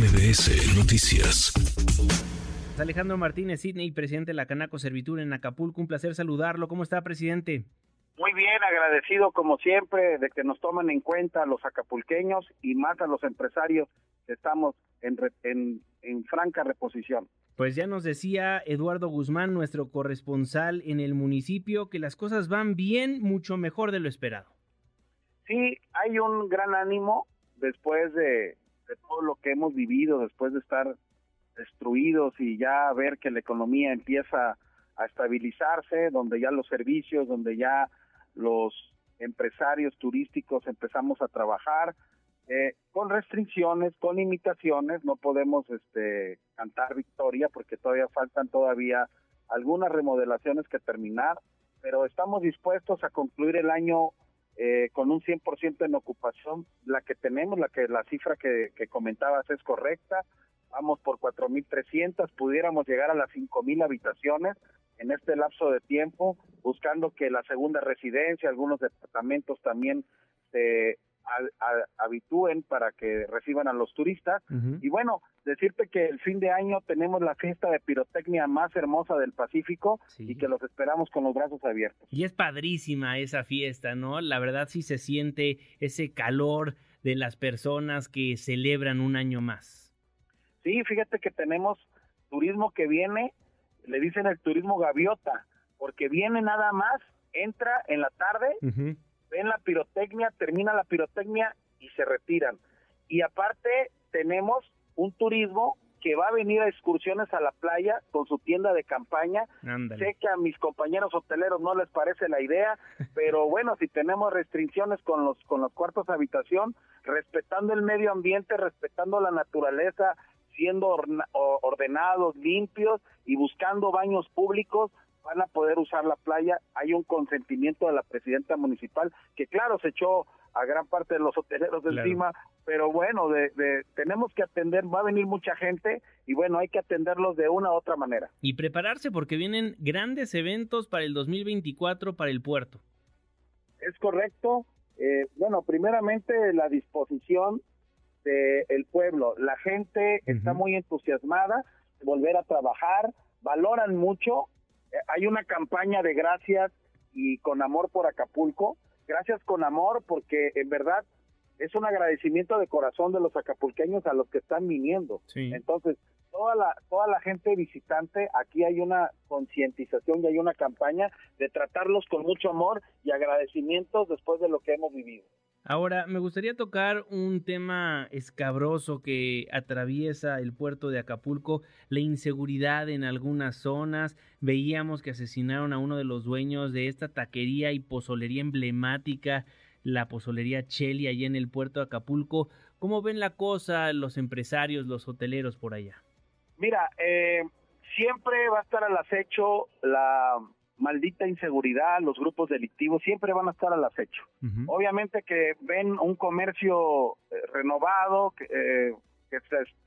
MBS Noticias. Alejandro Martínez Sidney, presidente de la Canaco Servitur en Acapulco. Un placer saludarlo. ¿Cómo está, presidente? Muy bien, agradecido como siempre de que nos tomen en cuenta los acapulqueños y más a los empresarios que estamos en, en, en franca reposición. Pues ya nos decía Eduardo Guzmán, nuestro corresponsal en el municipio, que las cosas van bien, mucho mejor de lo esperado. Sí, hay un gran ánimo después de, de todo lo que hemos vivido, después de estar destruidos y ya ver que la economía empieza a estabilizarse, donde ya los servicios, donde ya los empresarios turísticos empezamos a trabajar eh, con restricciones, con limitaciones, no podemos este, cantar victoria porque todavía faltan todavía algunas remodelaciones que terminar, pero estamos dispuestos a concluir el año eh, con un 100% en ocupación, la que tenemos, la que la cifra que, que comentabas es correcta, vamos por 4.300, pudiéramos llegar a las 5.000 habitaciones en este lapso de tiempo, buscando que la segunda residencia, algunos departamentos también se habitúen para que reciban a los turistas. Y bueno, decirte que el fin de año tenemos la fiesta de pirotecnia más hermosa del Pacífico y que los esperamos con los brazos abiertos. Y es padrísima esa fiesta, ¿no? La verdad sí se siente ese calor de las personas que celebran un año más. Sí, fíjate que tenemos turismo que viene, le dicen el turismo gaviota, porque viene nada más, entra en la tarde, ven la pirotecnia, termina la pirotecnia y se retiran. Y aparte tenemos un turismo que va a venir a excursiones a la playa con su tienda de campaña. Sé que a mis compañeros hoteleros no les parece la idea, pero bueno, si tenemos restricciones con los con los cuartos de habitación, respetando el medio ambiente, respetando la naturaleza, siendo ordenados, limpios y buscando baños públicos, van a poder usar la playa. Hay un consentimiento de la presidenta municipal que claro se echó a gran parte de los hoteleros de encima, pero bueno, de, tenemos que atender, va a venir mucha gente y bueno, hay que atenderlos de una u otra manera. Y prepararse porque vienen grandes eventos para el 2024 para el puerto. Es correcto. Eh, bueno, primeramente la disposición el pueblo. La gente está muy entusiasmada de volver a trabajar, valoran mucho. Hay una campaña de gracias y con amor por Acapulco. Gracias con amor porque en verdad es un agradecimiento de corazón de los acapulqueños a los que están viniendo. Entonces, toda la toda la gente visitante, aquí hay una concientización y hay una campaña de tratarlos con mucho amor y agradecimientos después de lo que hemos vivido. Ahora, me gustaría tocar un tema escabroso que atraviesa el puerto de Acapulco, la inseguridad en algunas zonas. Veíamos que asesinaron a uno de los dueños de esta taquería y pozolería emblemática, la pozolería Cheli, allá en el puerto de Acapulco. ¿Cómo ven la cosa los empresarios, los hoteleros por allá? Mira, eh, siempre va a estar al acecho la maldita inseguridad, los grupos delictivos siempre van a estar al acecho. Obviamente que ven un comercio eh, renovado que, eh,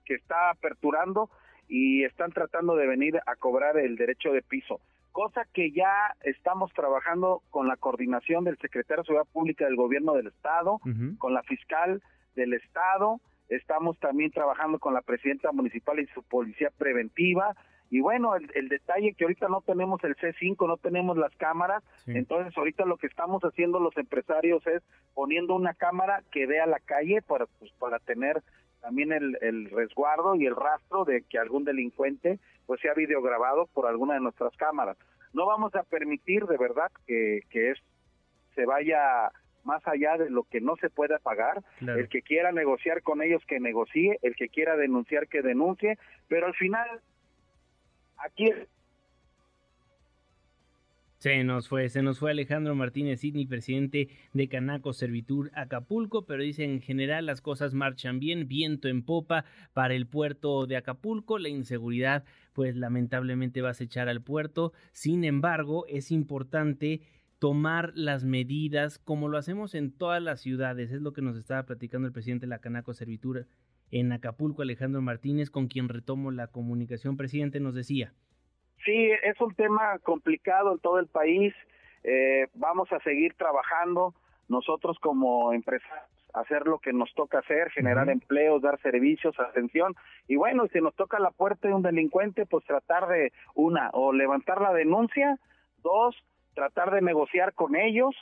que, está aperturando y están tratando de venir a cobrar el derecho de piso, cosa que ya estamos trabajando con la coordinación del secretario de Seguridad Pública del Gobierno del Estado, con la fiscal del Estado, estamos también trabajando con la presidenta municipal y su policía preventiva, y bueno, el, detalle que ahorita no tenemos el C5, no tenemos las cámaras, entonces ahorita lo que estamos haciendo los empresarios es poniendo una cámara que vea la calle para, pues, para tener también el, el resguardo y el rastro de que algún delincuente pues sea videograbado por alguna de nuestras cámaras. No vamos a permitir de verdad que, que es, se vaya más allá de lo que no se pueda pagar. El que quiera negociar con ellos que negocie, el que quiera denunciar que denuncie, pero al final aquí se nos fue, se nos fue Alejandro Martínez Sidney, presidente de Canaco Servitur Acapulco, pero dice en general las cosas marchan bien, viento en popa para el puerto de Acapulco, la inseguridad pues lamentablemente va a acechar al puerto, sin embargo es importante tomar las medidas como lo hacemos en todas las ciudades, es lo que nos estaba platicando el presidente de la Canaco Servitur en Acapulco, Alejandro Martínez, con quien retomo la comunicación. Presidente, nos decía. Sí, es un tema complicado en todo el país. Eh, vamos a seguir trabajando. Nosotros como empresarios hacer lo que nos toca hacer, generar empleos, dar servicios, atención. Y bueno, si nos toca la puerta de un delincuente, pues tratar de, una, o levantar la denuncia, dos, tratar de negociar con ellos.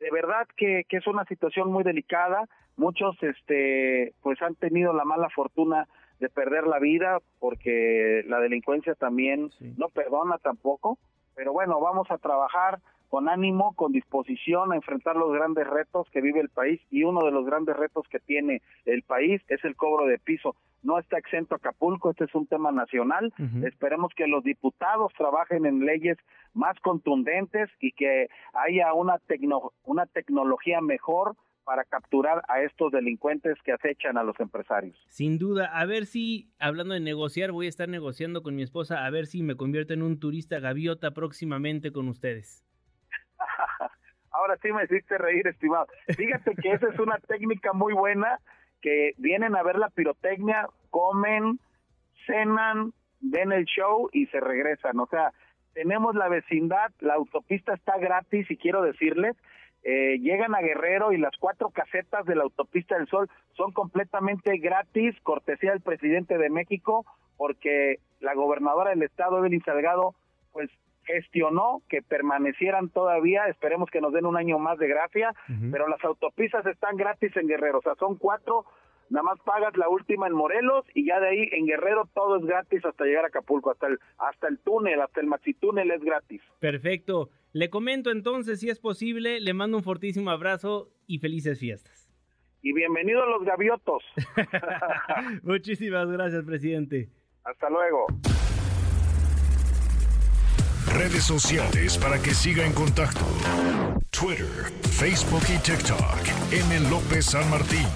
De verdad que, que es una situación muy delicada. Muchos, este, pues han tenido la mala fortuna de perder la vida porque la delincuencia también no perdona tampoco. Pero bueno, vamos a trabajar con ánimo, con disposición a enfrentar los grandes retos que vive el país y uno de los grandes retos que tiene el país es el cobro de piso. No está exento Acapulco, este es un tema nacional. Esperemos que los diputados trabajen en leyes más contundentes y que haya una, una tecnología mejor para capturar a estos delincuentes que acechan a los empresarios. Sin duda, a ver si, hablando de negociar, voy a estar negociando con mi esposa, a ver si me convierto en un turista gaviota próximamente con ustedes. Ahora sí me hiciste reír, estimado. Fíjate que esa es una técnica muy buena, que vienen a ver la pirotecnia, comen, cenan, ven el show y se regresan. O sea, tenemos la vecindad, la autopista está gratis y quiero decirles, eh, llegan a Guerrero y las cuatro casetas de la autopista del Sol son completamente gratis, cortesía del presidente de México, porque la gobernadora del estado, Evelyn Salgado, pues gestionó que permanecieran todavía, esperemos que nos den un año más de gracia, pero las autopistas están gratis en Guerrero, o sea, son cuatro, nada más pagas la última en Morelos y ya de ahí en Guerrero todo es gratis hasta llegar a Acapulco, hasta el, hasta el túnel, hasta el maxi túnel es gratis. Perfecto. Le comento entonces, si es posible, le mando un fortísimo abrazo y felices fiestas. Y bienvenidos los gaviotos. Muchísimas gracias, presidente. Hasta luego redes sociales para que siga en contacto: Twitter, Facebook y TikTok. M. López San Martín.